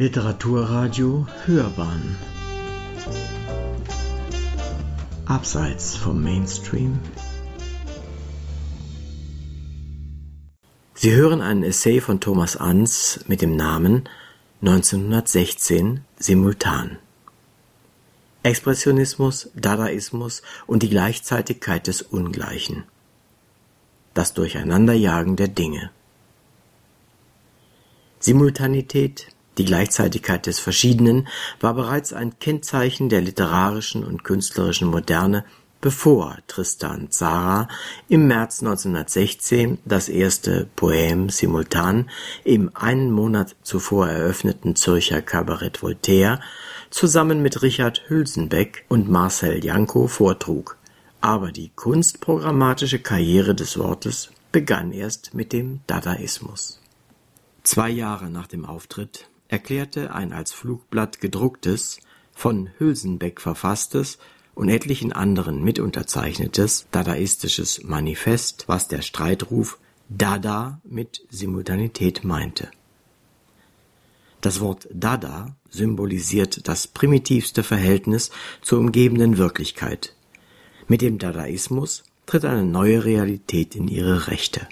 Literaturradio Hörbahn Abseits vom Mainstream Sie hören einen Essay von Thomas Ans mit dem Namen 1916 simultan. Expressionismus, Dadaismus und die Gleichzeitigkeit des Ungleichen. Das Durcheinanderjagen der Dinge. Simultanität, die Gleichzeitigkeit des Verschiedenen, war bereits ein Kennzeichen der literarischen und künstlerischen Moderne, bevor Tristan Tzara im März 1916 das erste Poème simultan im einen Monat zuvor eröffneten Zürcher Kabarett Voltaire zusammen mit Richard Hülsenbeck und Marcel Janko vortrug. Aber die kunstprogrammatische Karriere des Wortes begann erst mit dem Dadaismus. Zwei Jahre nach dem Auftritt erklärte ein als Flugblatt gedrucktes, von Hülsenbeck verfasstes und etlichen anderen mitunterzeichnetes dadaistisches Manifest, was der Streitruf Dada mit Simultanität meinte. Das Wort Dada symbolisiert das primitivste Verhältnis zur umgebenden Wirklichkeit. Mit dem Dadaismus tritt eine neue Realität in ihre Rechte.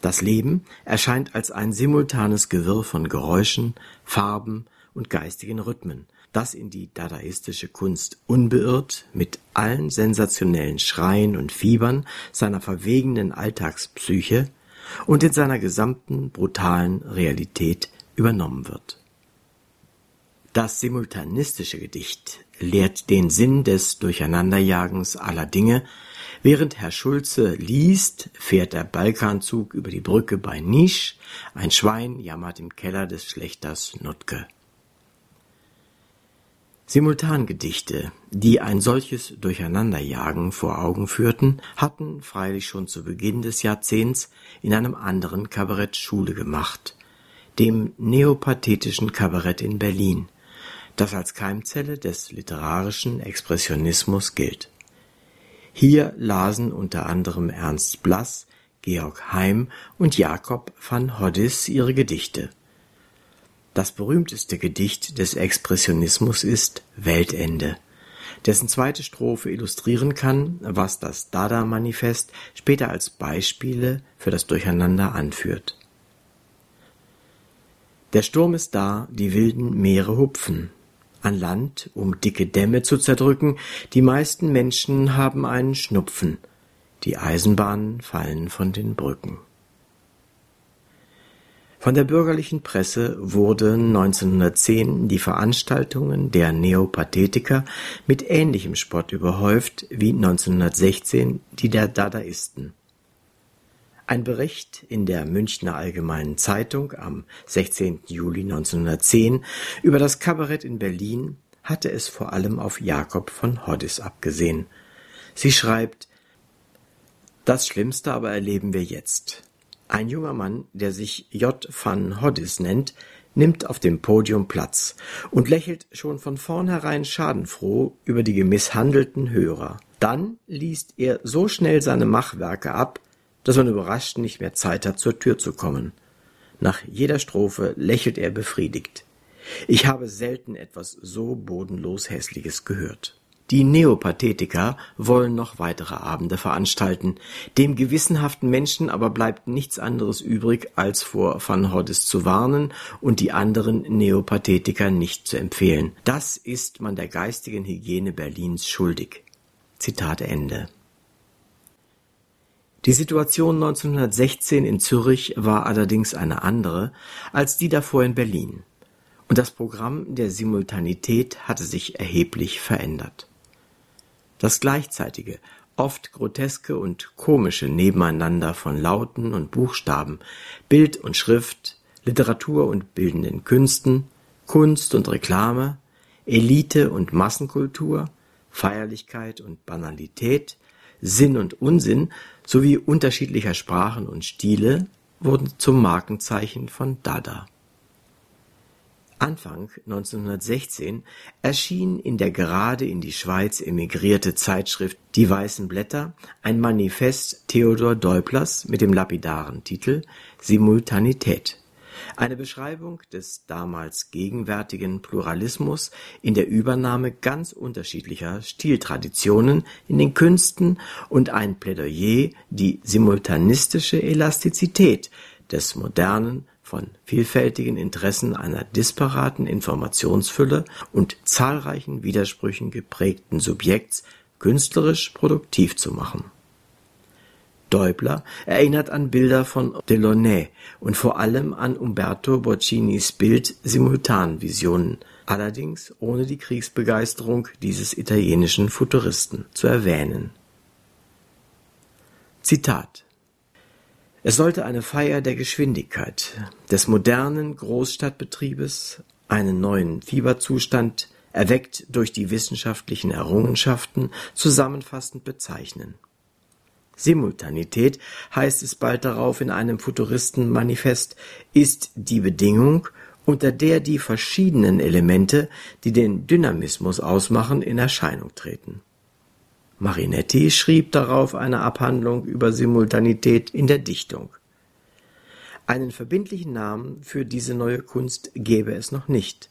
Das Leben erscheint als ein simultanes Gewirr von Geräuschen, Farben und geistigen Rhythmen, das in die dadaistische Kunst unbeirrt mit allen sensationellen Schreien und Fiebern seiner verwegenen Alltagspsyche und in seiner gesamten brutalen Realität übernommen wird. Das simultanistische Gedicht lehrt den Sinn des Durcheinanderjagens aller Dinge. Während Herr Schulze liest, fährt der Balkanzug über die Brücke bei Nisch, ein Schwein jammert im Keller des Schlechters Nutke. Simultangedichte, die ein solches Durcheinanderjagen vor Augen führten, hatten freilich schon zu Beginn des Jahrzehnts in einem anderen Kabarett Schule gemacht, dem neopathetischen Kabarett in Berlin, das als Keimzelle des literarischen Expressionismus gilt hier lasen unter anderem Ernst Blass, Georg Heim und Jakob van Hoddis ihre Gedichte. Das berühmteste Gedicht des Expressionismus ist Weltende, dessen zweite Strophe illustrieren kann, was das Dada-Manifest später als Beispiele für das Durcheinander anführt. Der Sturm ist da, die wilden Meere hupfen, an Land, um dicke Dämme zu zerdrücken, die meisten Menschen haben einen Schnupfen, die Eisenbahnen fallen von den Brücken. Von der bürgerlichen Presse wurden 1910 die Veranstaltungen der Neopathetiker mit ähnlichem Spott überhäuft wie 1916 die der Dadaisten. Ein Bericht in der Münchner Allgemeinen Zeitung am 16. Juli 1910 über das Kabarett in Berlin hatte es vor allem auf Jakob von Hoddis abgesehen. Sie schreibt Das Schlimmste aber erleben wir jetzt. Ein junger Mann, der sich J. van Hoddis nennt, nimmt auf dem Podium Platz und lächelt schon von vornherein schadenfroh über die gemisshandelten Hörer. Dann liest er so schnell seine Machwerke ab, dass man überrascht nicht mehr Zeit hat, zur Tür zu kommen. Nach jeder Strophe lächelt er befriedigt. Ich habe selten etwas so bodenlos Hässliches gehört. Die Neopathetiker wollen noch weitere Abende veranstalten. Dem gewissenhaften Menschen aber bleibt nichts anderes übrig, als vor Van Hoddes zu warnen und die anderen Neopathetiker nicht zu empfehlen. Das ist man der geistigen Hygiene Berlins schuldig. Zitat Ende. Die Situation 1916 in Zürich war allerdings eine andere als die davor in Berlin, und das Programm der Simultanität hatte sich erheblich verändert. Das gleichzeitige, oft groteske und komische Nebeneinander von Lauten und Buchstaben, Bild und Schrift, Literatur und bildenden Künsten, Kunst und Reklame, Elite und Massenkultur, Feierlichkeit und Banalität, Sinn und Unsinn sowie unterschiedlicher Sprachen und Stile wurden zum Markenzeichen von Dada. Anfang 1916 erschien in der gerade in die Schweiz emigrierte Zeitschrift Die Weißen Blätter ein Manifest Theodor Deublers mit dem lapidaren Titel Simultanität, Eine Beschreibung des damals gegenwärtigen Pluralismus in der Übernahme ganz unterschiedlicher Stiltraditionen in den Künsten und ein Plädoyer die simultanistische Elastizität des modernen, von vielfältigen Interessen einer disparaten Informationsfülle und zahlreichen Widersprüchen geprägten Subjekts künstlerisch produktiv zu machen Däubler erinnert an Bilder von Delaunay und vor allem an Umberto Boccinis Bild Simultanvisionen, allerdings ohne die Kriegsbegeisterung dieses italienischen Futuristen zu erwähnen. Zitat Es sollte eine Feier der Geschwindigkeit, des modernen Großstadtbetriebes, einen neuen Fieberzustand, erweckt durch die wissenschaftlichen Errungenschaften, zusammenfassend bezeichnen Simultanität, heißt es bald darauf in einem Futuristen-Manifest, ist die Bedingung, unter der die verschiedenen Elemente, die den Dynamismus ausmachen, in Erscheinung treten. Marinetti schrieb darauf eine Abhandlung über Simultanität in der Dichtung. Einen verbindlichen Namen für diese neue Kunst gäbe es noch nicht.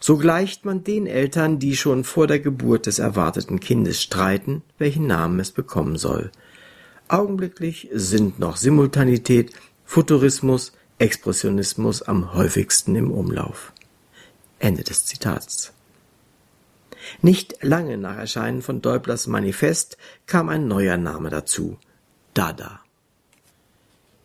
So gleicht man den Eltern, die schon vor der Geburt des erwarteten Kindes streiten, welchen Namen es bekommen soll. Augenblicklich sind noch Simultanität, Futurismus, Expressionismus am häufigsten im Umlauf. Ende des Zitats. Nicht lange nach Erscheinen von Deublers Manifest kam ein neuer Name dazu, Dada.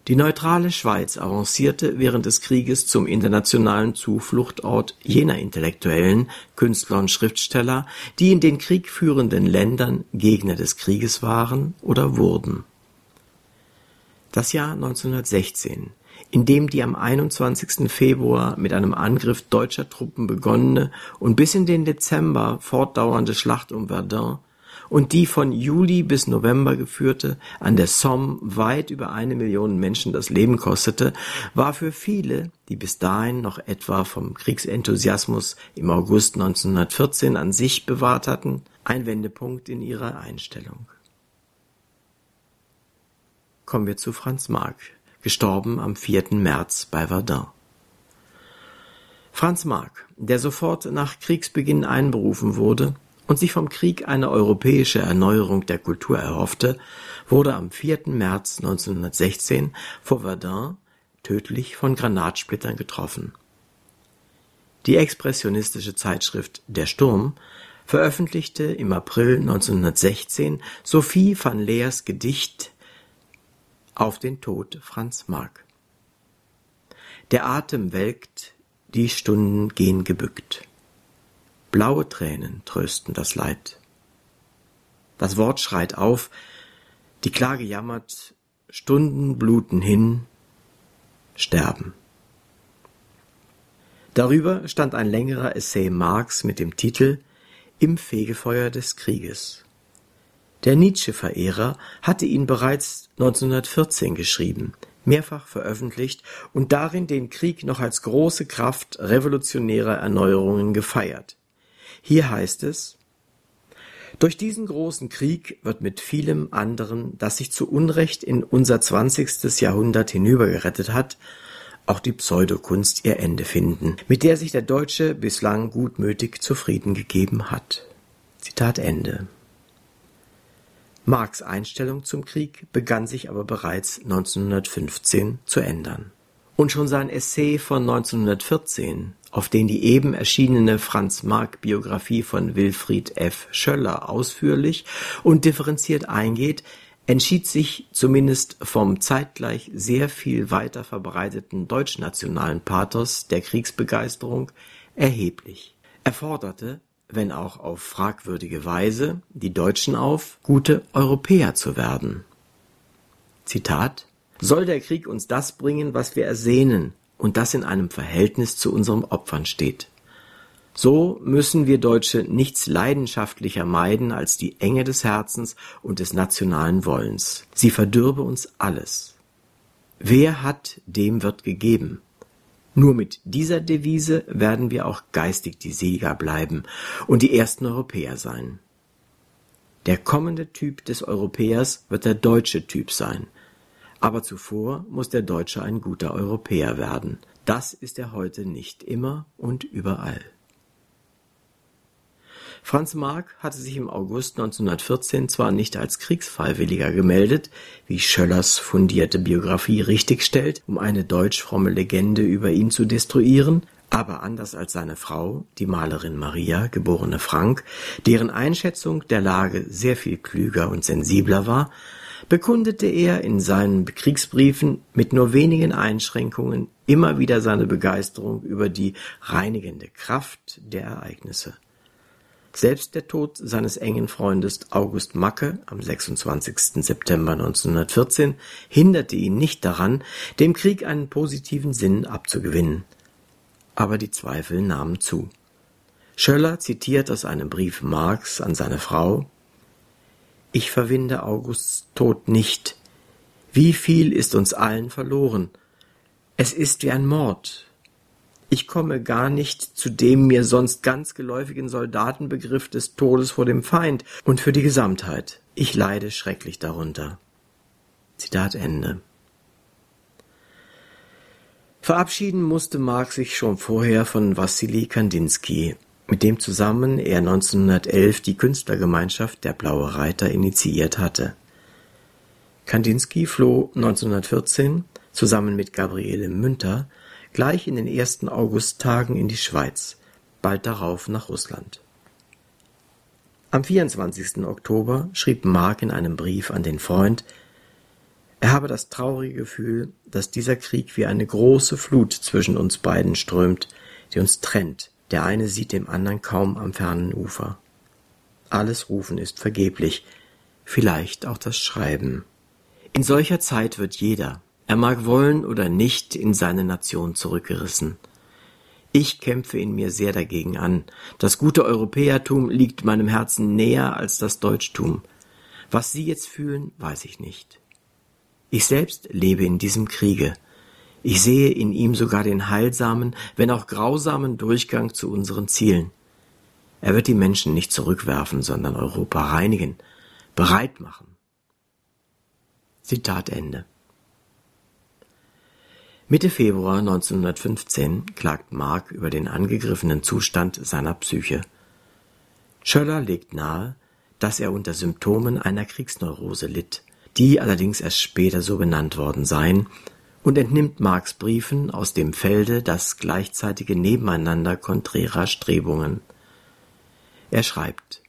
Die neutrale Schweiz avancierte während des Krieges zum internationalen Zufluchtort jener Intellektuellen, Künstler und Schriftsteller, die in den Krieg führenden Ländern Gegner des Krieges waren oder wurden das Jahr 1916, in dem die am 21. Februar mit einem Angriff deutscher Truppen begonnene und bis in den Dezember fortdauernde Schlacht um Verdun und die von Juli bis November geführte, an der Somme weit über eine Million Menschen das Leben kostete, war für viele, die bis dahin noch etwa vom Kriegsenthusiasmus im August 1914 an sich bewahrt hatten, ein Wendepunkt in ihrer Einstellung kommen wir zu Franz Marc, gestorben am 4. März bei Verdun. Franz Marc, der sofort nach Kriegsbeginn einberufen wurde und sich vom Krieg eine europäische Erneuerung der Kultur erhoffte, wurde am 4. März 1916 vor Verdun tödlich von Granatsplittern getroffen. Die expressionistische Zeitschrift Der Sturm veröffentlichte im April 1916 Sophie van Leers Gedicht auf den Tod Franz Marc. Der Atem welkt, die Stunden gehen gebückt. Blaue Tränen trösten das Leid. Das Wort schreit auf, die Klage jammert, Stunden bluten hin, sterben. Darüber stand ein längerer Essay Marx mit dem Titel Im Fegefeuer des Krieges. Der Nietzsche-Verehrer hatte ihn bereits 1914 geschrieben, mehrfach veröffentlicht und darin den Krieg noch als große Kraft revolutionärer Erneuerungen gefeiert. Hier heißt es Durch diesen großen Krieg wird mit vielem anderen, das sich zu Unrecht in unser zwanzigstes Jahrhundert hinübergerettet hat, auch die Pseudokunst ihr Ende finden, mit der sich der Deutsche bislang gutmütig zufrieden gegeben hat. Zitat Ende. Marx Einstellung zum Krieg begann sich aber bereits 1915 zu ändern. Und schon sein Essay von 1914, auf den die eben erschienene Franz-Marc-Biografie von Wilfried F. Schöller ausführlich und differenziert eingeht, entschied sich zumindest vom zeitgleich sehr viel weiter verbreiteten deutschnationalen Pathos der Kriegsbegeisterung erheblich. Er forderte wenn auch auf fragwürdige Weise, die Deutschen auf, gute Europäer zu werden. Zitat Soll der Krieg uns das bringen, was wir ersehnen, und das in einem Verhältnis zu unseren Opfern steht. So müssen wir Deutsche nichts leidenschaftlicher meiden als die Enge des Herzens und des nationalen Wollens. Sie verdürbe uns alles. Wer hat, dem wird gegeben. Nur mit dieser Devise werden wir auch geistig die Sieger bleiben und die ersten Europäer sein. Der kommende Typ des Europäers wird der deutsche Typ sein. Aber zuvor muss der Deutsche ein guter Europäer werden. Das ist er heute nicht immer und überall. Franz Mark hatte sich im August 1914 zwar nicht als Kriegsfreiwilliger gemeldet, wie Schöllers fundierte Biografie richtigstellt, um eine deutsch-fromme Legende über ihn zu destruieren, aber anders als seine Frau, die Malerin Maria, geborene Frank, deren Einschätzung der Lage sehr viel klüger und sensibler war, bekundete er in seinen Kriegsbriefen mit nur wenigen Einschränkungen immer wieder seine Begeisterung über die reinigende Kraft der Ereignisse. Selbst der Tod seines engen Freundes August Macke am 26. September 1914 hinderte ihn nicht daran, dem Krieg einen positiven Sinn abzugewinnen. Aber die Zweifel nahmen zu. Schöller zitiert aus einem Brief Marx an seine Frau Ich verwinde Augusts Tod nicht. Wie viel ist uns allen verloren? Es ist wie ein Mord, ich komme gar nicht zu dem mir sonst ganz geläufigen Soldatenbegriff des Todes vor dem Feind und für die Gesamtheit. Ich leide schrecklich darunter. Zitat Ende. Verabschieden musste Marx sich schon vorher von Wassili Kandinsky, mit dem zusammen er 1911 die Künstlergemeinschaft Der Blaue Reiter initiiert hatte. Kandinsky floh 1914 zusammen mit Gabriele Münter gleich in den ersten Augusttagen in die Schweiz, bald darauf nach Russland. Am 24. Oktober schrieb Mark in einem Brief an den Freund, er habe das traurige Gefühl, dass dieser Krieg wie eine große Flut zwischen uns beiden strömt, die uns trennt. Der eine sieht dem anderen kaum am fernen Ufer. Alles Rufen ist vergeblich, vielleicht auch das Schreiben. In solcher Zeit wird jeder, er mag wollen oder nicht, in seine Nation zurückgerissen. Ich kämpfe in mir sehr dagegen an. Das gute Europäertum liegt meinem Herzen näher als das Deutschtum. Was Sie jetzt fühlen, weiß ich nicht. Ich selbst lebe in diesem Kriege. Ich sehe in ihm sogar den heilsamen, wenn auch grausamen Durchgang zu unseren Zielen. Er wird die Menschen nicht zurückwerfen, sondern Europa reinigen, bereit machen. Zitat Ende. Mitte Februar 1915 klagt Mark über den angegriffenen Zustand seiner Psyche. Schöller legt nahe, dass er unter Symptomen einer Kriegsneurose litt, die allerdings erst später so benannt worden seien, und entnimmt Marks Briefen aus dem Felde das gleichzeitige Nebeneinander konträrer Strebungen. Er schreibt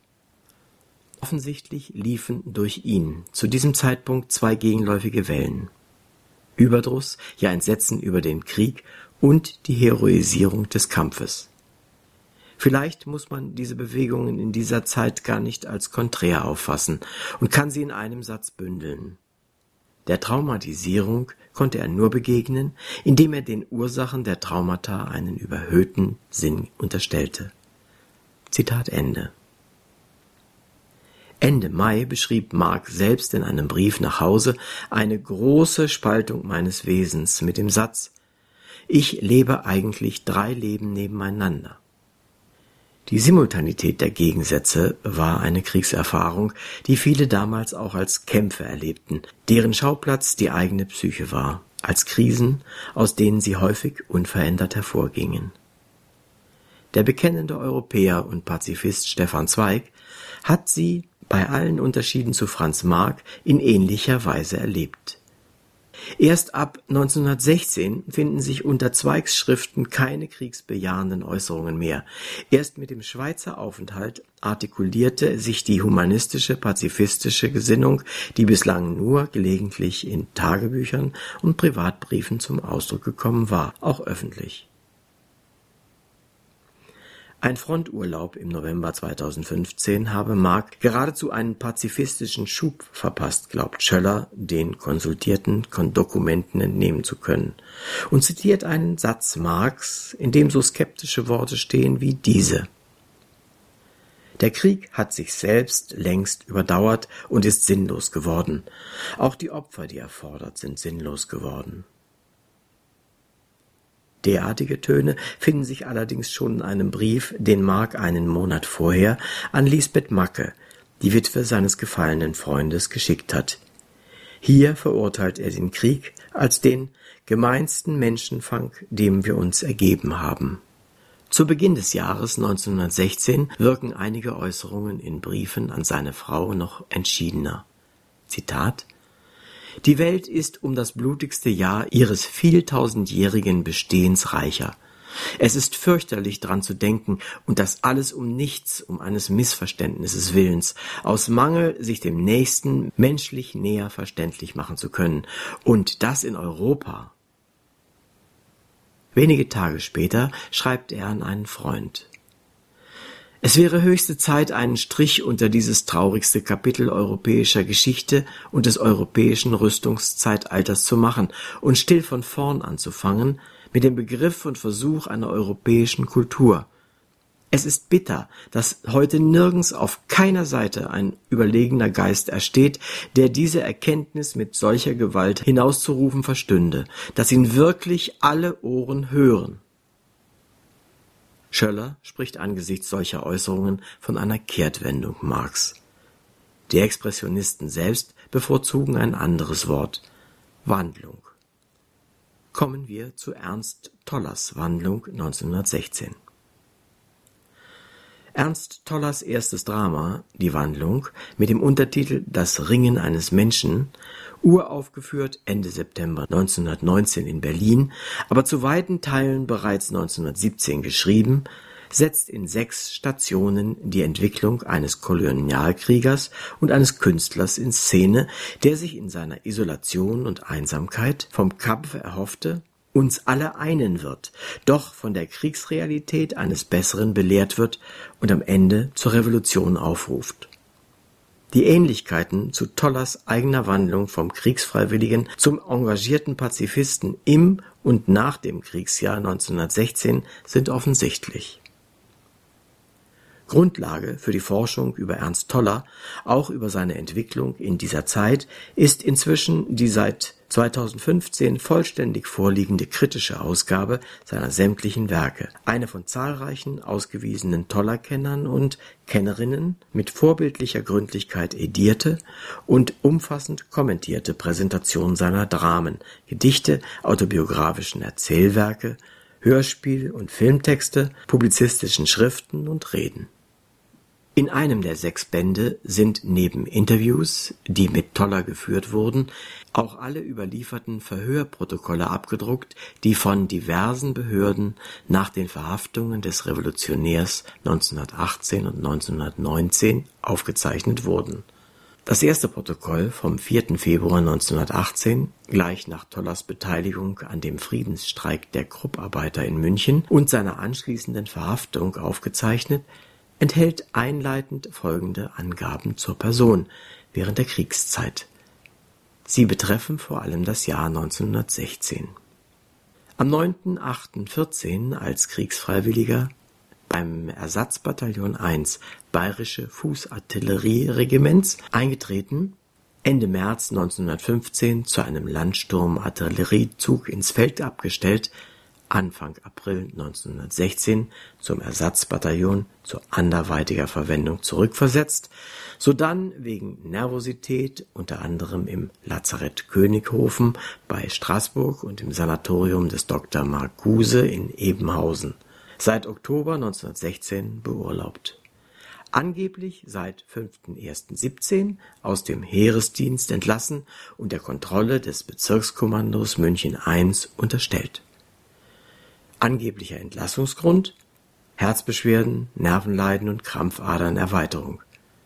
Offensichtlich liefen durch ihn zu diesem Zeitpunkt zwei gegenläufige Wellen. Überdruss, ja Entsetzen über den Krieg und die Heroisierung des Kampfes. Vielleicht muss man diese Bewegungen in dieser Zeit gar nicht als konträr auffassen und kann sie in einem Satz bündeln. Der Traumatisierung konnte er nur begegnen, indem er den Ursachen der Traumata einen überhöhten Sinn unterstellte. Zitat Ende. Ende Mai beschrieb Mark selbst in einem Brief nach Hause eine große Spaltung meines Wesens mit dem Satz Ich lebe eigentlich drei Leben nebeneinander. Die Simultanität der Gegensätze war eine Kriegserfahrung, die viele damals auch als Kämpfe erlebten, deren Schauplatz die eigene Psyche war, als Krisen, aus denen sie häufig unverändert hervorgingen. Der bekennende Europäer und Pazifist Stefan Zweig hat sie bei allen Unterschieden zu Franz Marc in ähnlicher Weise erlebt. Erst ab 1916 finden sich unter Zweigs Schriften keine kriegsbejahenden Äußerungen mehr. Erst mit dem Schweizer Aufenthalt artikulierte sich die humanistische, pazifistische Gesinnung, die bislang nur gelegentlich in Tagebüchern und Privatbriefen zum Ausdruck gekommen war, auch öffentlich. Ein Fronturlaub im November 2015 habe Mark geradezu einen pazifistischen Schub verpasst, glaubt Schöller, den konsultierten Dokumenten entnehmen zu können, und zitiert einen Satz Marx, in dem so skeptische Worte stehen wie diese. Der Krieg hat sich selbst längst überdauert und ist sinnlos geworden. Auch die Opfer, die er fordert, sind sinnlos geworden. Derartige Töne finden sich allerdings schon in einem Brief, den Mark einen Monat vorher an Lisbeth Macke, die Witwe seines gefallenen Freundes, geschickt hat. Hier verurteilt er den Krieg als den gemeinsten Menschenfang, dem wir uns ergeben haben. Zu Beginn des Jahres 1916 wirken einige Äußerungen in Briefen an seine Frau noch entschiedener. Zitat Die Welt ist um das blutigste Jahr ihres vieltausendjährigen Bestehens reicher. Es ist fürchterlich dran zu denken, und das alles um nichts, um eines Missverständnisses willens, aus Mangel, sich dem Nächsten menschlich näher verständlich machen zu können, und das in Europa. Wenige Tage später schreibt er an einen Freund. Es wäre höchste Zeit, einen Strich unter dieses traurigste Kapitel europäischer Geschichte und des europäischen Rüstungszeitalters zu machen und still von vorn anzufangen, mit dem Begriff und Versuch einer europäischen Kultur. Es ist bitter, dass heute nirgends auf keiner Seite ein überlegener Geist ersteht, der diese Erkenntnis mit solcher Gewalt hinauszurufen verstünde, dass ihn wirklich alle Ohren hören. Schöller spricht angesichts solcher Äußerungen von einer Kehrtwendung Marx. Die Expressionisten selbst bevorzugen ein anderes Wort Wandlung kommen wir zu Ernst Tollers Wandlung 1916. Ernst Tollers erstes Drama, Die Wandlung, mit dem Untertitel Das Ringen eines Menschen, uraufgeführt Ende September 1919 in Berlin, aber zu weiten Teilen bereits 1917 geschrieben, setzt in sechs Stationen die Entwicklung eines Kolonialkriegers und eines Künstlers in Szene, der sich in seiner Isolation und Einsamkeit vom Kampf erhoffte, uns alle einen wird, doch von der Kriegsrealität eines Besseren belehrt wird und am Ende zur Revolution aufruft. Die Ähnlichkeiten zu Tollers eigener Wandlung vom Kriegsfreiwilligen zum engagierten Pazifisten im und nach dem Kriegsjahr 1916 sind offensichtlich. Grundlage für die Forschung über Ernst Toller, auch über seine Entwicklung in dieser Zeit, ist inzwischen die seit 2015 vollständig vorliegende kritische Ausgabe seiner sämtlichen Werke, eine von zahlreichen ausgewiesenen Toller-Kennern und Kennerinnen mit vorbildlicher Gründlichkeit edierte und umfassend kommentierte Präsentation seiner Dramen, Gedichte, autobiografischen Erzählwerke, Hörspiel- und Filmtexte, publizistischen Schriften und Reden in einem der sechs Bände sind neben Interviews, die mit Toller geführt wurden, auch alle überlieferten Verhörprotokolle abgedruckt, die von diversen Behörden nach den Verhaftungen des Revolutionärs 1918 und 1919 aufgezeichnet wurden. Das erste Protokoll vom 4. Februar 1918, gleich nach Tollers Beteiligung an dem Friedensstreik der Krupparbeiter in München und seiner anschließenden Verhaftung aufgezeichnet, enthält einleitend folgende Angaben zur Person während der Kriegszeit. Sie betreffen vor allem das Jahr 1916. Am 9.8.14 als Kriegsfreiwilliger beim Ersatzbataillon 1 Bayerische Fußartillerieregiments eingetreten, Ende März 1915 zu einem Landsturmartilleriezug ins Feld abgestellt, Anfang April 1916 zum Ersatzbataillon zu anderweitiger Verwendung zurückversetzt, sodann wegen Nervosität unter anderem im Lazarett Könighofen bei Straßburg und im Sanatorium des Dr. Marcuse in Ebenhausen, seit Oktober 1916 beurlaubt. Angeblich seit 5.1.17 aus dem Heeresdienst entlassen und der Kontrolle des Bezirkskommandos München I unterstellt Angeblicher Entlassungsgrund: Herzbeschwerden, Nervenleiden und Krampfadernerweiterung.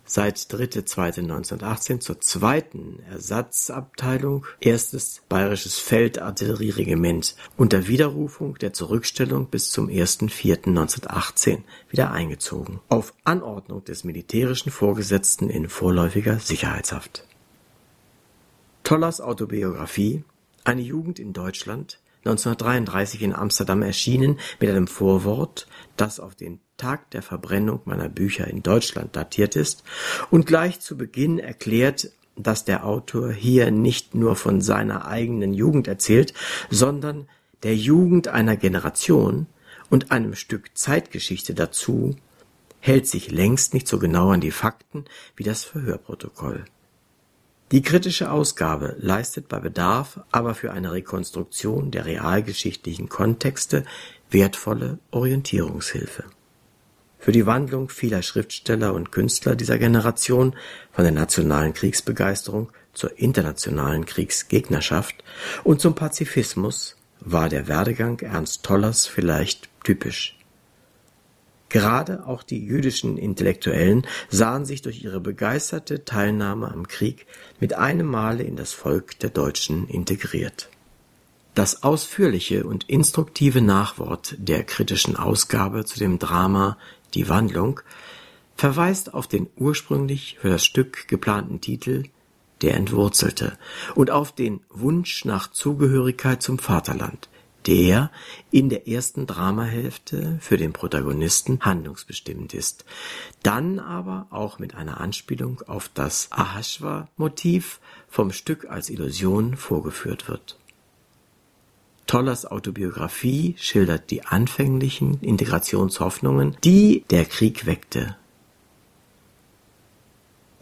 Seit 3.2.1918 zur zweiten Ersatzabteilung erstes Bayerisches Feldartillerieregiment unter Widerrufung der Zurückstellung bis zum 1.4.1918 wieder eingezogen, auf Anordnung des militärischen Vorgesetzten in vorläufiger Sicherheitshaft. Tollers Autobiografie Eine Jugend in Deutschland 1933 in Amsterdam erschienen mit einem Vorwort, das auf den Tag der Verbrennung meiner Bücher in Deutschland datiert ist und gleich zu Beginn erklärt, dass der Autor hier nicht nur von seiner eigenen Jugend erzählt, sondern der Jugend einer Generation und einem Stück Zeitgeschichte dazu, hält sich längst nicht so genau an die Fakten wie das Verhörprotokoll. Die kritische Ausgabe leistet bei Bedarf aber für eine Rekonstruktion der realgeschichtlichen Kontexte wertvolle Orientierungshilfe. Für die Wandlung vieler Schriftsteller und Künstler dieser Generation von der nationalen Kriegsbegeisterung zur internationalen Kriegsgegnerschaft und zum Pazifismus war der Werdegang Ernst Tollers vielleicht typisch. Gerade auch die jüdischen Intellektuellen sahen sich durch ihre begeisterte Teilnahme am Krieg mit einem Male in das Volk der Deutschen integriert. Das ausführliche und instruktive Nachwort der kritischen Ausgabe zu dem Drama Die Wandlung verweist auf den ursprünglich für das Stück geplanten Titel Der Entwurzelte und auf den Wunsch nach Zugehörigkeit zum Vaterland, der in der ersten Dramahälfte für den Protagonisten handlungsbestimmend ist, dann aber auch mit einer Anspielung auf das Ahasver-Motiv vom Stück als Illusion vorgeführt wird. Tollers Autobiografie schildert die anfänglichen Integrationshoffnungen, die der Krieg weckte.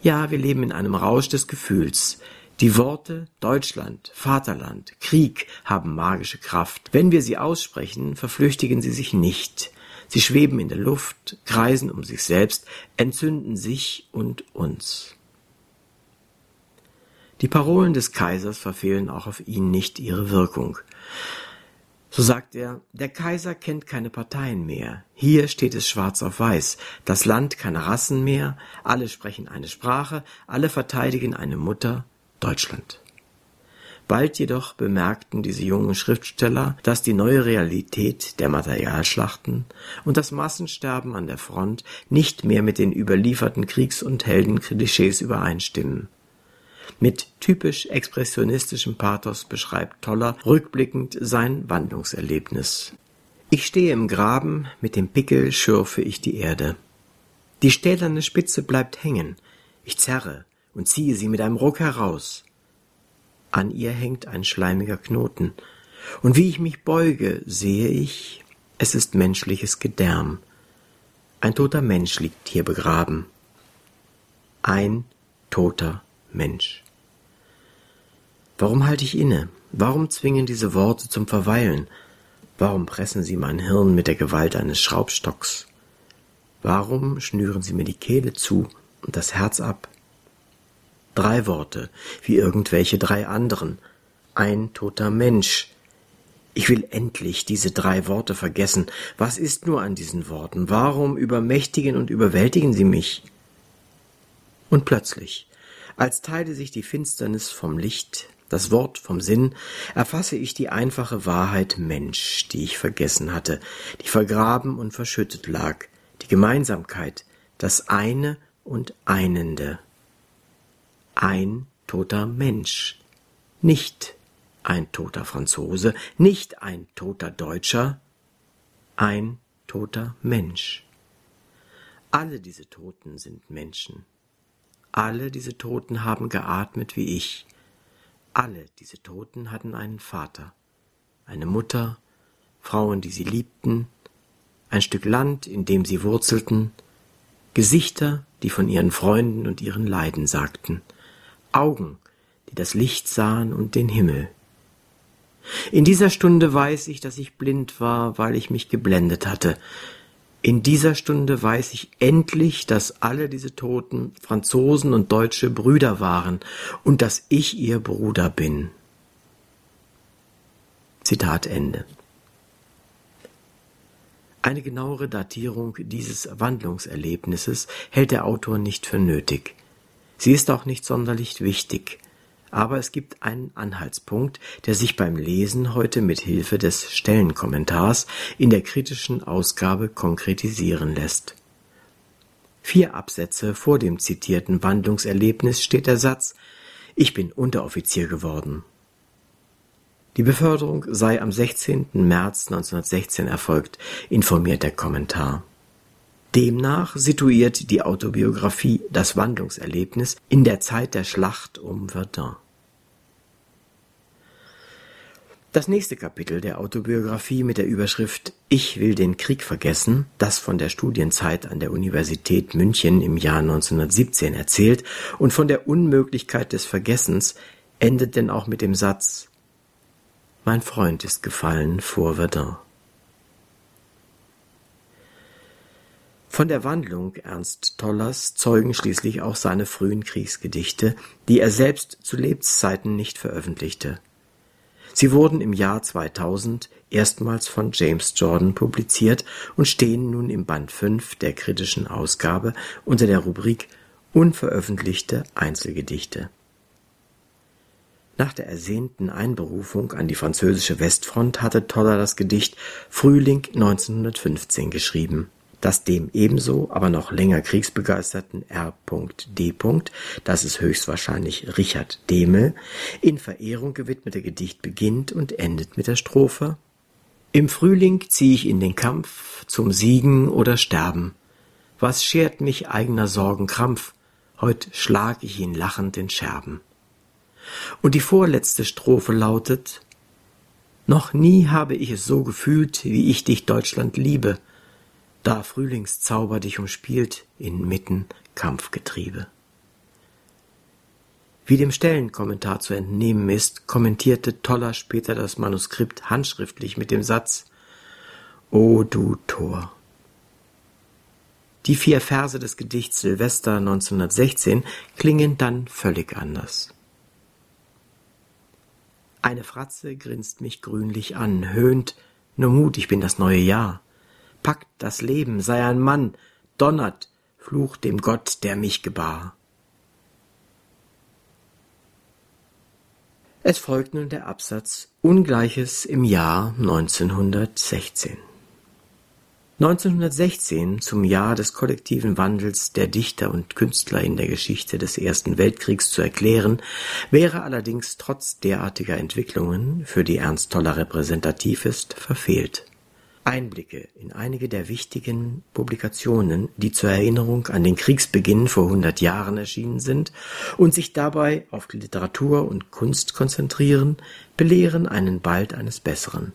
Ja, wir leben in einem Rausch des Gefühls, die Worte Deutschland, Vaterland, Krieg haben magische Kraft. Wenn wir sie aussprechen, verflüchtigen sie sich nicht. Sie schweben in der Luft, kreisen um sich selbst, entzünden sich und uns. Die Parolen des Kaisers verfehlen auch auf ihn nicht ihre Wirkung. So sagt er, der Kaiser kennt keine Parteien mehr. Hier steht es schwarz auf weiß. Das Land keine Rassen mehr. Alle sprechen eine Sprache. Alle verteidigen eine Mutter. Deutschland. Bald jedoch bemerkten diese jungen Schriftsteller, dass die neue Realität der Materialschlachten und das Massensterben an der Front nicht mehr mit den überlieferten Kriegs- und Heldenklischees übereinstimmen. Mit typisch expressionistischem Pathos beschreibt Toller rückblickend sein Wandlungserlebnis. Ich stehe im Graben, mit dem Pickel schürfe ich die Erde. Die stählerne Spitze bleibt hängen. Ich zerre, und ziehe sie mit einem Ruck heraus. An ihr hängt ein schleimiger Knoten, und wie ich mich beuge, sehe ich, es ist menschliches Gedärm. Ein toter Mensch liegt hier begraben. Ein toter Mensch. Warum halte ich inne? Warum zwingen diese Worte zum Verweilen? Warum pressen sie mein Hirn mit der Gewalt eines Schraubstocks? Warum schnüren sie mir die Kehle zu und das Herz ab? Drei Worte, wie irgendwelche drei anderen. Ein toter Mensch. Ich will endlich diese drei Worte vergessen. Was ist nur an diesen Worten? Warum übermächtigen und überwältigen sie mich? Und plötzlich, als teile sich die Finsternis vom Licht, das Wort vom Sinn, erfasse ich die einfache Wahrheit Mensch, die ich vergessen hatte, die vergraben und verschüttet lag, die Gemeinsamkeit, das eine und Einende ein toter Mensch, nicht ein toter Franzose, nicht ein toter Deutscher, ein toter Mensch. Alle diese Toten sind Menschen. Alle diese Toten haben geatmet wie ich. Alle diese Toten hatten einen Vater, eine Mutter, Frauen, die sie liebten, ein Stück Land, in dem sie wurzelten, Gesichter, die von ihren Freunden und ihren Leiden sagten, Augen, die das Licht sahen und den Himmel. In dieser Stunde weiß ich, dass ich blind war, weil ich mich geblendet hatte. In dieser Stunde weiß ich endlich, dass alle diese Toten Franzosen und Deutsche Brüder waren und dass ich ihr Bruder bin. Zitat Ende. Eine genauere Datierung dieses Wandlungserlebnisses hält der Autor nicht für nötig. Sie ist auch nicht sonderlich wichtig, aber es gibt einen Anhaltspunkt, der sich beim Lesen heute mit Hilfe des Stellenkommentars in der kritischen Ausgabe konkretisieren lässt. Vier Absätze vor dem zitierten Wandlungserlebnis steht der Satz Ich bin Unteroffizier geworden. Die Beförderung sei am 16. März 1916 erfolgt, informiert der Kommentar. Demnach situiert die Autobiografie das Wandlungserlebnis in der Zeit der Schlacht um Verdun. Das nächste Kapitel der Autobiografie mit der Überschrift Ich will den Krieg vergessen, das von der Studienzeit an der Universität München im Jahr 1917 erzählt und von der Unmöglichkeit des Vergessens, endet denn auch mit dem Satz Mein Freund ist gefallen vor Verdun. Von der Wandlung Ernst Tollers zeugen schließlich auch seine frühen Kriegsgedichte, die er selbst zu Lebzeiten nicht veröffentlichte. Sie wurden im Jahr 2000 erstmals von James Jordan publiziert und stehen nun im Band 5 der kritischen Ausgabe unter der Rubrik Unveröffentlichte Einzelgedichte. Nach der ersehnten Einberufung an die französische Westfront hatte Toller das Gedicht Frühling 1915 geschrieben das dem ebenso, aber noch länger kriegsbegeisterten R.D., das ist höchstwahrscheinlich Richard Demel, in Verehrung gewidmete Gedicht beginnt und endet mit der Strophe Im Frühling zieh ich in den Kampf zum Siegen oder Sterben. Was schert mich eigener Sorgen Krampf? Heut schlag ich ihn lachend in Scherben. Und die vorletzte Strophe lautet Noch nie habe ich es so gefühlt, wie ich dich, Deutschland, liebe, da Frühlingszauber dich umspielt inmitten Kampfgetriebe. Wie dem Stellenkommentar zu entnehmen ist, kommentierte Toller später das Manuskript handschriftlich mit dem Satz O du Tor. Die vier Verse des Gedichts Silvester 1916 klingen dann völlig anders. Eine Fratze grinst mich grünlich an, höhnt, nur Mut, ich bin das neue Jahr packt das Leben, sei ein Mann, donnert, flucht dem Gott, der mich gebar. Es folgt nun der Absatz Ungleiches im Jahr 1916. 1916, zum Jahr des kollektiven Wandels der Dichter und Künstler in der Geschichte des Ersten Weltkriegs zu erklären, wäre allerdings trotz derartiger Entwicklungen, für die Ernst Toller repräsentativ ist, verfehlt. Einblicke in einige der wichtigen Publikationen, die zur Erinnerung an den Kriegsbeginn vor 100 Jahren erschienen sind und sich dabei auf Literatur und Kunst konzentrieren, belehren einen bald eines Besseren.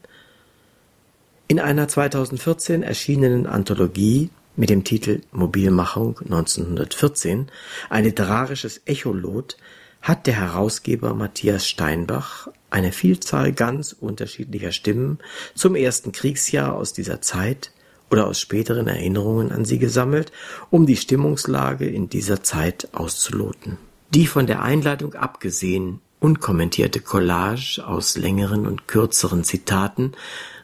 In einer 2014 erschienenen Anthologie mit dem Titel Mobilmachung 1914, ein literarisches Echolot, hat der Herausgeber Matthias Steinbach eine Vielzahl ganz unterschiedlicher Stimmen zum ersten Kriegsjahr aus dieser Zeit oder aus späteren Erinnerungen an sie gesammelt, um die Stimmungslage in dieser Zeit auszuloten. Die von der Einleitung abgesehen unkommentierte Collage aus längeren und kürzeren Zitaten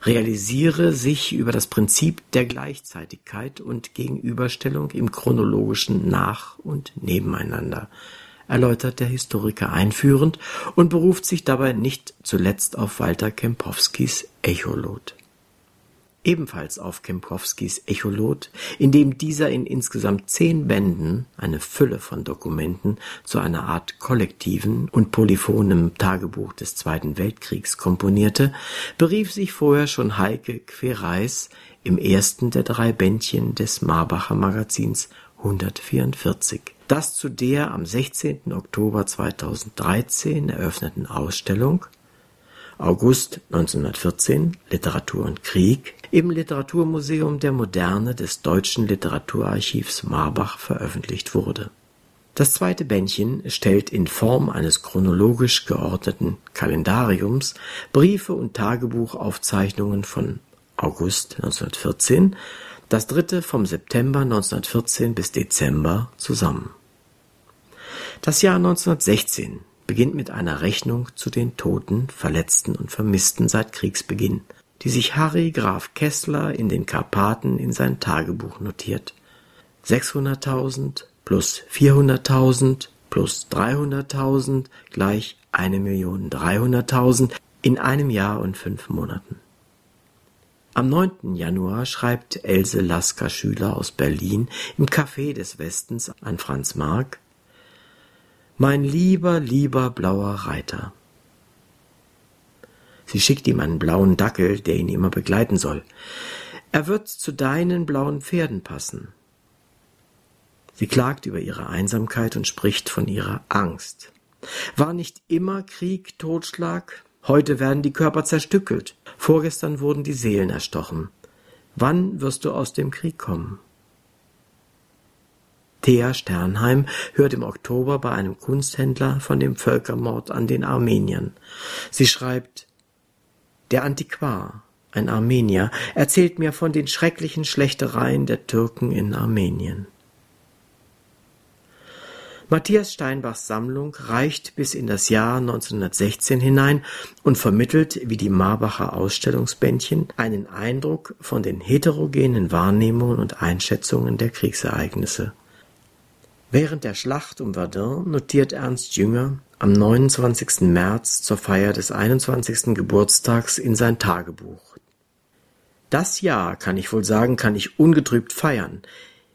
realisiere sich über das Prinzip der Gleichzeitigkeit und Gegenüberstellung im chronologischen Nach- und Nebeneinander erläutert der Historiker einführend und beruft sich dabei nicht zuletzt auf Walter Kempowskis Echolot. Ebenfalls auf Kempowskis Echolot, in dem dieser in insgesamt zehn Bänden eine Fülle von Dokumenten zu einer Art kollektiven und polyphonem Tagebuch des Zweiten Weltkriegs komponierte, berief sich vorher schon Heike Quereis im ersten der drei Bändchen des Marbacher Magazins 144 das zu der am 16. Oktober 2013 eröffneten Ausstellung August 1914 Literatur und Krieg im Literaturmuseum der Moderne des Deutschen Literaturarchivs Marbach veröffentlicht wurde. Das zweite Bändchen stellt in Form eines chronologisch geordneten Kalendariums Briefe und Tagebuchaufzeichnungen von August 1914 das dritte vom September 1914 bis Dezember zusammen. Das Jahr 1916 beginnt mit einer Rechnung zu den Toten, Verletzten und Vermissten seit Kriegsbeginn, die sich Harry Graf Kessler in den Karpaten in sein Tagebuch notiert. 600.000 plus 400.000 plus 300.000 gleich 1.300.000 in einem Jahr und fünf Monaten. Am 9. Januar schreibt Else Lasker-Schüler aus Berlin im Café des Westens an Franz Mark Mein lieber, lieber blauer Reiter. Sie schickt ihm einen blauen Dackel, der ihn immer begleiten soll. Er wird zu deinen blauen Pferden passen. Sie klagt über ihre Einsamkeit und spricht von ihrer Angst. War nicht immer Krieg, Totschlag? Heute werden die Körper zerstückelt. Vorgestern wurden die Seelen erstochen. Wann wirst du aus dem Krieg kommen? Thea Sternheim hört im Oktober bei einem Kunsthändler von dem Völkermord an den Armeniern. Sie schreibt, der Antiquar, ein Armenier, erzählt mir von den schrecklichen Schlechtereien der Türken in Armenien. Matthias Steinbachs Sammlung reicht bis in das Jahr 1916 hinein und vermittelt wie die Marbacher Ausstellungsbändchen einen Eindruck von den heterogenen Wahrnehmungen und Einschätzungen der Kriegsereignisse. Während der Schlacht um Verdun notiert Ernst Jünger am 29. März zur Feier des 21. Geburtstags in sein Tagebuch. Das Jahr, kann ich wohl sagen, kann ich ungetrübt feiern.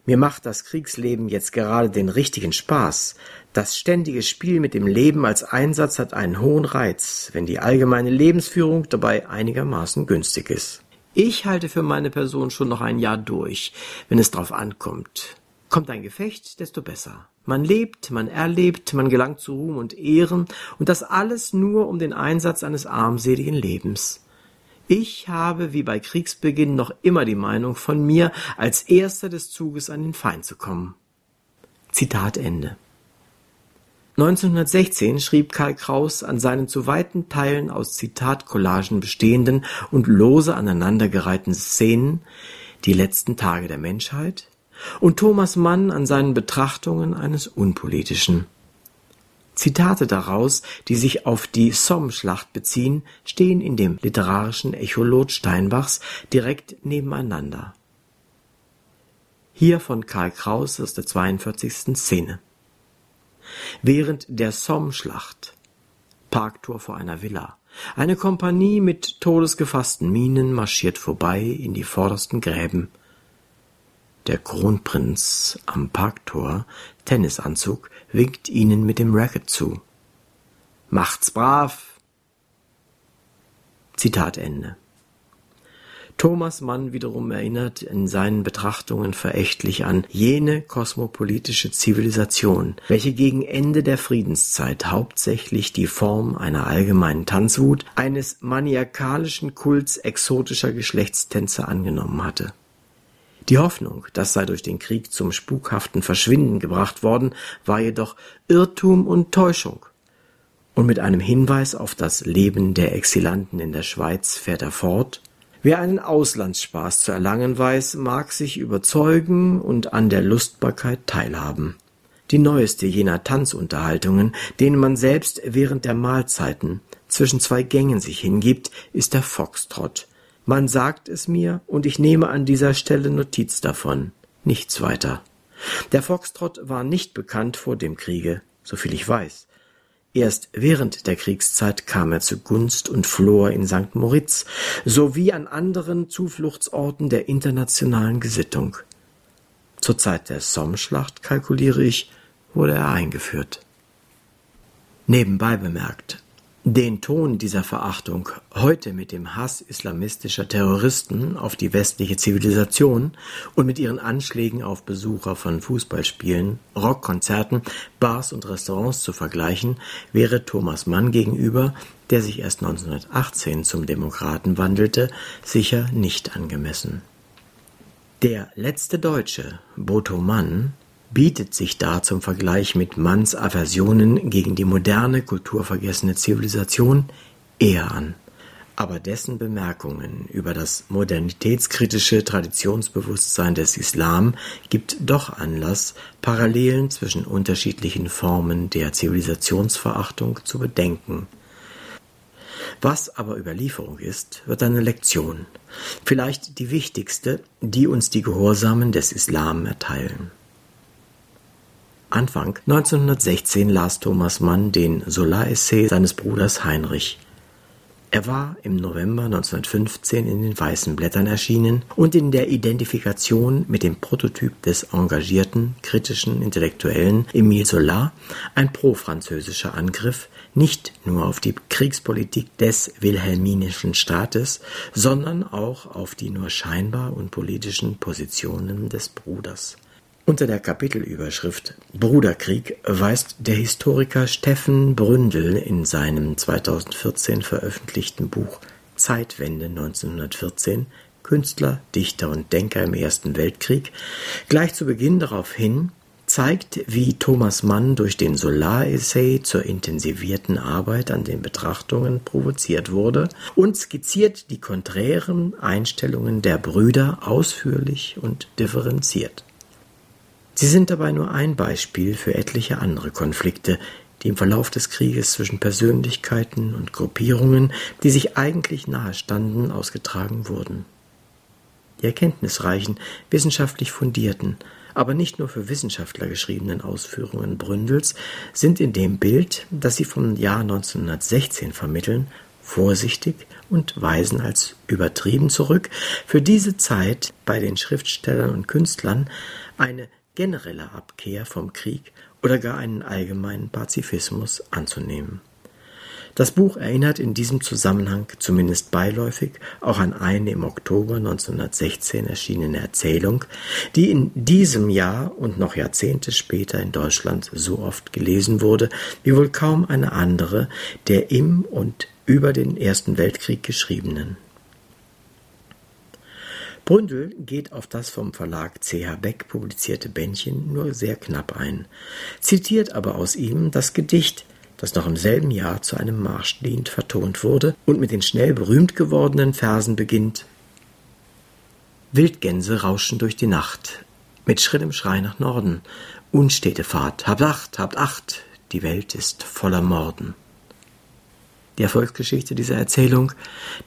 Mir macht das Kriegsleben jetzt gerade den richtigen Spaß. Das ständige Spiel mit dem Leben als Einsatz hat einen hohen Reiz, wenn die allgemeine Lebensführung dabei einigermaßen günstig ist. Ich halte für meine Person schon noch ein Jahr durch, wenn es drauf ankommt. Kommt ein Gefecht, desto besser. Man lebt, man erlebt, man gelangt zu Ruhm und Ehren, und das alles nur um den Einsatz eines armseligen Lebens. Ich habe wie bei Kriegsbeginn noch immer die Meinung von mir, als erster des Zuges an den Feind zu kommen. Zitat Ende. 1916 schrieb Karl Kraus an seinen zu weiten Teilen aus Zitatcollagen bestehenden und lose aneinandergereihten Szenen Die letzten Tage der Menschheit und Thomas Mann an seinen Betrachtungen eines Unpolitischen. Zitate daraus, die sich auf die Somme-Schlacht beziehen, stehen in dem literarischen Echolot Steinbachs direkt nebeneinander. Hier von Karl Kraus aus der 42. Szene. Während der Somme-Schlacht Parktor vor einer Villa. Eine Kompanie mit todesgefassten Minen marschiert vorbei in die vordersten Gräben. Der Kronprinz am Parktor, Tennisanzug, winkt ihnen mit dem Racket zu. Macht's brav! Zitat Ende. Thomas Mann wiederum erinnert in seinen Betrachtungen verächtlich an jene kosmopolitische Zivilisation, welche gegen Ende der Friedenszeit hauptsächlich die Form einer allgemeinen Tanzwut, eines maniakalischen Kults exotischer Geschlechtstänze angenommen hatte. Die Hoffnung, das sei durch den Krieg zum spukhaften Verschwinden gebracht worden, war jedoch Irrtum und Täuschung. Und mit einem Hinweis auf das Leben der Exilanten in der Schweiz fährt er fort Wer einen Auslandsspaß zu erlangen weiß, mag sich überzeugen und an der Lustbarkeit teilhaben. Die neueste jener Tanzunterhaltungen, denen man selbst während der Mahlzeiten zwischen zwei Gängen sich hingibt, ist der Foxtrott, man sagt es mir, und ich nehme an dieser Stelle Notiz davon. Nichts weiter. Der Foxtrott war nicht bekannt vor dem Kriege, soviel ich weiß. Erst während der Kriegszeit kam er zu Gunst und Flor in St. Moritz sowie an anderen Zufluchtsorten der internationalen Gesittung. Zur Zeit der Somme-Schlacht, kalkuliere ich, wurde er eingeführt. Nebenbei bemerkt, den Ton dieser Verachtung heute mit dem Hass islamistischer Terroristen auf die westliche Zivilisation und mit ihren Anschlägen auf Besucher von Fußballspielen, Rockkonzerten, Bars und Restaurants zu vergleichen, wäre Thomas Mann gegenüber, der sich erst 1918 zum Demokraten wandelte, sicher nicht angemessen. Der letzte Deutsche, Boto Mann, bietet sich da zum Vergleich mit Manns Aversionen gegen die moderne, kulturvergessene Zivilisation eher an. Aber dessen Bemerkungen über das modernitätskritische Traditionsbewusstsein des Islam gibt doch Anlass, Parallelen zwischen unterschiedlichen Formen der Zivilisationsverachtung zu bedenken. Was aber Überlieferung ist, wird eine Lektion, vielleicht die wichtigste, die uns die Gehorsamen des Islam erteilen. Anfang 1916 las Thomas Mann den Solaressay seines Bruders Heinrich. Er war im November 1915 in den Weißen Blättern erschienen und in der Identifikation mit dem Prototyp des engagierten, kritischen Intellektuellen Emile Zola ein pro-französischer Angriff nicht nur auf die Kriegspolitik des wilhelminischen Staates, sondern auch auf die nur scheinbar unpolitischen Positionen des Bruders. Unter der Kapitelüberschrift Bruderkrieg weist der Historiker Steffen Bründel in seinem 2014 veröffentlichten Buch Zeitwende 1914 Künstler, Dichter und Denker im Ersten Weltkrieg gleich zu Beginn darauf hin, zeigt, wie Thomas Mann durch den Solaressay zur intensivierten Arbeit an den Betrachtungen provoziert wurde und skizziert die konträren Einstellungen der Brüder ausführlich und differenziert. Sie sind dabei nur ein Beispiel für etliche andere Konflikte, die im Verlauf des Krieges zwischen Persönlichkeiten und Gruppierungen, die sich eigentlich nahestanden, ausgetragen wurden. Die erkenntnisreichen, wissenschaftlich fundierten, aber nicht nur für Wissenschaftler geschriebenen Ausführungen Bründels sind in dem Bild, das sie vom Jahr 1916 vermitteln, vorsichtig und weisen als übertrieben zurück, für diese Zeit bei den Schriftstellern und Künstlern eine generelle Abkehr vom Krieg oder gar einen allgemeinen Pazifismus anzunehmen. Das Buch erinnert in diesem Zusammenhang zumindest beiläufig auch an eine im Oktober 1916 erschienene Erzählung, die in diesem Jahr und noch Jahrzehnte später in Deutschland so oft gelesen wurde wie wohl kaum eine andere der im und über den Ersten Weltkrieg geschriebenen. Bründel geht auf das vom Verlag CH Beck publizierte Bändchen nur sehr knapp ein, zitiert aber aus ihm das Gedicht das noch im selben Jahr zu einem Marschlied vertont wurde und mit den schnell berühmt gewordenen Versen beginnt. Wildgänse rauschen durch die Nacht, mit schrillem Schrei nach Norden, unstete Fahrt, habt Acht, habt Acht, die Welt ist voller Morden die Erfolgsgeschichte dieser Erzählung,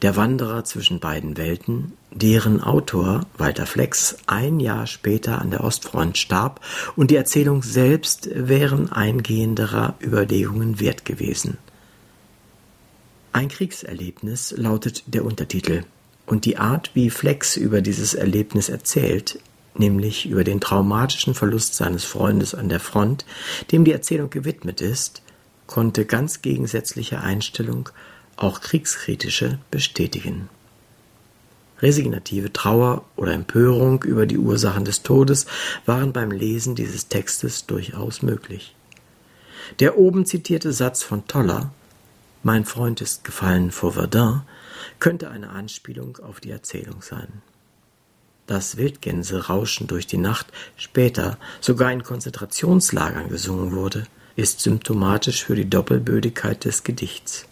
der Wanderer zwischen beiden Welten, deren Autor Walter Flex ein Jahr später an der Ostfront starb und die Erzählung selbst wären eingehenderer Überlegungen wert gewesen. Ein Kriegserlebnis lautet der Untertitel und die Art, wie Flex über dieses Erlebnis erzählt, nämlich über den traumatischen Verlust seines Freundes an der Front, dem die Erzählung gewidmet ist, konnte ganz gegensätzliche Einstellung, auch kriegskritische, bestätigen. Resignative Trauer oder Empörung über die Ursachen des Todes waren beim Lesen dieses Textes durchaus möglich. Der oben zitierte Satz von Toller Mein Freund ist gefallen vor Verdun könnte eine Anspielung auf die Erzählung sein. Dass Wildgänse rauschen durch die Nacht später sogar in Konzentrationslagern gesungen wurde, ist symptomatisch für die Doppelbödigkeit des Gedichts.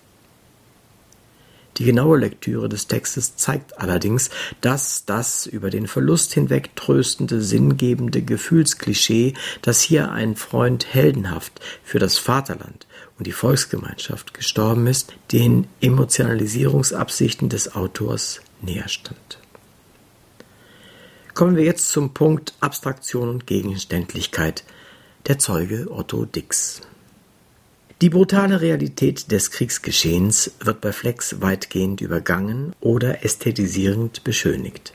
Die genaue Lektüre des Textes zeigt allerdings, dass das über den Verlust hinweg tröstende, sinngebende Gefühlsklischee, dass hier ein Freund heldenhaft für das Vaterland und die Volksgemeinschaft gestorben ist, den Emotionalisierungsabsichten des Autors näher stand. Kommen wir jetzt zum Punkt Abstraktion und Gegenständlichkeit, der Zeuge Otto Dix. Die brutale Realität des Kriegsgeschehens wird bei Flex weitgehend übergangen oder ästhetisierend beschönigt.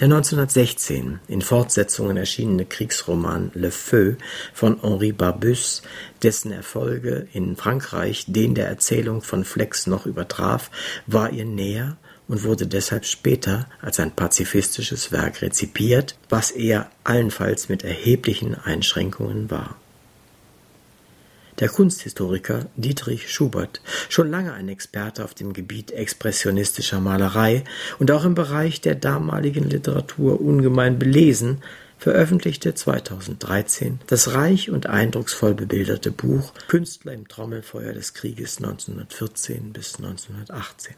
Der 1916 in Fortsetzungen erschienene Kriegsroman Le Feu von Henri Barbusse, dessen Erfolge in Frankreich den der Erzählung von Flex noch übertraf, war ihr näher und wurde deshalb später als ein pazifistisches Werk rezipiert, was er allenfalls mit erheblichen Einschränkungen war. Der Kunsthistoriker Dietrich Schubert, schon lange ein Experte auf dem Gebiet expressionistischer Malerei und auch im Bereich der damaligen Literatur ungemein belesen, veröffentlichte 2013 das reich und eindrucksvoll bebilderte Buch Künstler im Trommelfeuer des Krieges 1914 bis 1918.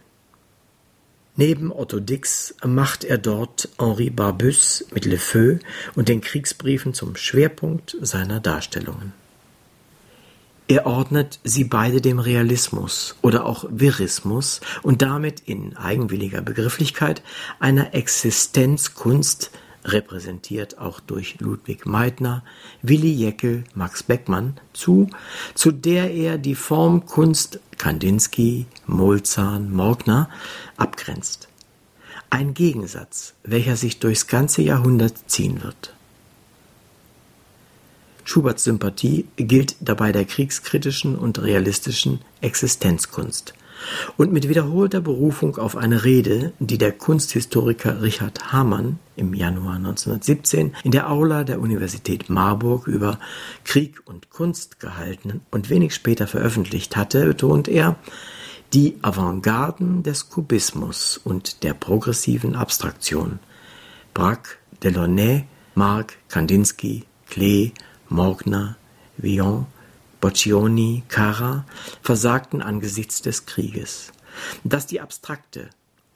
Neben Otto Dix macht er dort Henri Barbusse mit Le Feu und den Kriegsbriefen zum Schwerpunkt seiner Darstellungen. Er ordnet sie beide dem Realismus oder auch Verismus und damit in eigenwilliger Begrifflichkeit einer Existenzkunst repräsentiert auch durch Ludwig Meitner, Willi Jeckel, Max Beckmann, zu, zu der er die Formkunst Kandinsky, Molzahn, Morgner abgrenzt. Ein Gegensatz, welcher sich durchs ganze Jahrhundert ziehen wird. Schuberts Sympathie gilt dabei der kriegskritischen und realistischen Existenzkunst, und mit wiederholter Berufung auf eine Rede, die der Kunsthistoriker Richard Hamann im Januar 1917 in der Aula der Universität Marburg über Krieg und Kunst gehalten und wenig später veröffentlicht hatte, betont er, die Avantgarden des Kubismus und der progressiven Abstraktion. Braque, Delaunay, Marc, Kandinsky, Klee, Morgner, Villon, Boccioni, Cara versagten angesichts des Krieges. Dass die abstrakte,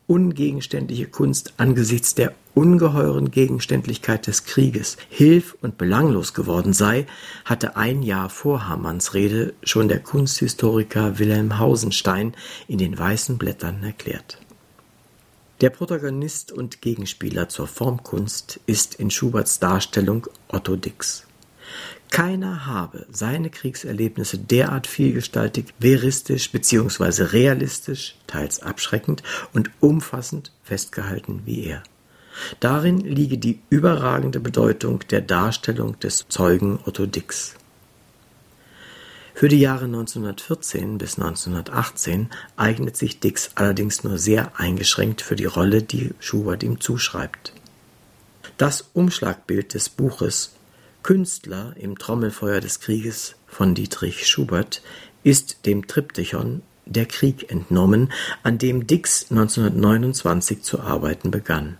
ungegenständliche Kunst angesichts der ungeheuren Gegenständlichkeit des Krieges hilf- und belanglos geworden sei, hatte ein Jahr vor Hamanns Rede schon der Kunsthistoriker Wilhelm Hausenstein in den weißen Blättern erklärt. Der Protagonist und Gegenspieler zur Formkunst ist in Schuberts Darstellung Otto Dix. Keiner habe seine Kriegserlebnisse derart vielgestaltig, veristisch bzw. realistisch, teils abschreckend und umfassend festgehalten wie er. Darin liege die überragende Bedeutung der Darstellung des Zeugen Otto Dix. Für die Jahre 1914 bis 1918 eignet sich Dix allerdings nur sehr eingeschränkt für die Rolle, die Schubert ihm zuschreibt. Das Umschlagbild des Buches Künstler im Trommelfeuer des Krieges von Dietrich Schubert ist dem Triptychon Der Krieg entnommen, an dem Dix 1929 zu arbeiten begann.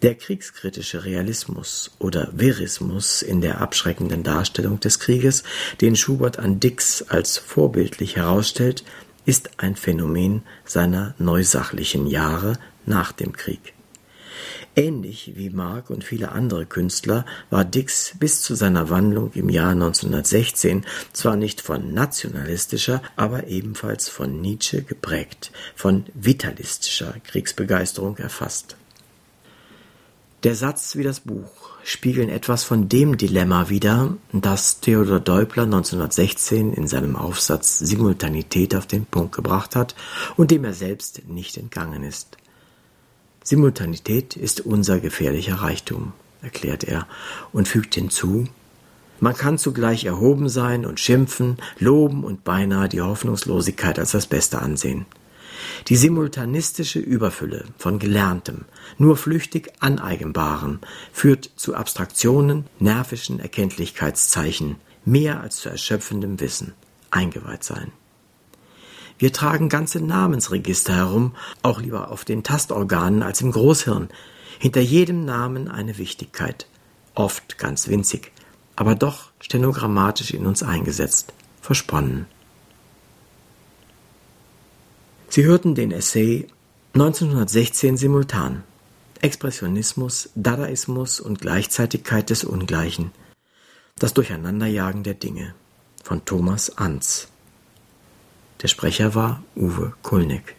Der kriegskritische Realismus oder Verismus in der abschreckenden Darstellung des Krieges, den Schubert an Dix als vorbildlich herausstellt, ist ein Phänomen seiner neusachlichen Jahre nach dem Krieg. Ähnlich wie Mark und viele andere Künstler war Dix bis zu seiner Wandlung im Jahr 1916 zwar nicht von nationalistischer, aber ebenfalls von Nietzsche geprägt, von vitalistischer Kriegsbegeisterung erfasst. Der Satz wie das Buch spiegeln etwas von dem Dilemma wider, das Theodor Deubler 1916 in seinem Aufsatz Simultanität auf den Punkt gebracht hat und dem er selbst nicht entgangen ist. Simultanität ist unser gefährlicher Reichtum, erklärt er und fügt hinzu, man kann zugleich erhoben sein und schimpfen, loben und beinahe die Hoffnungslosigkeit als das Beste ansehen. Die simultanistische Überfülle von Gelerntem, nur flüchtig Aneigenbarem, führt zu Abstraktionen, nervischen Erkenntlichkeitszeichen, mehr als zu erschöpfendem Wissen, eingeweiht sein. Wir tragen ganze Namensregister herum, auch lieber auf den Tastorganen als im Großhirn. Hinter jedem Namen eine Wichtigkeit, oft ganz winzig, aber doch stenogrammatisch in uns eingesetzt, versponnen. Sie hörten den Essay 1916 simultan. Expressionismus, Dadaismus und Gleichzeitigkeit des Ungleichen. Das Durcheinanderjagen der Dinge von Thomas Anz. Der Sprecher war Uwe Kulnig.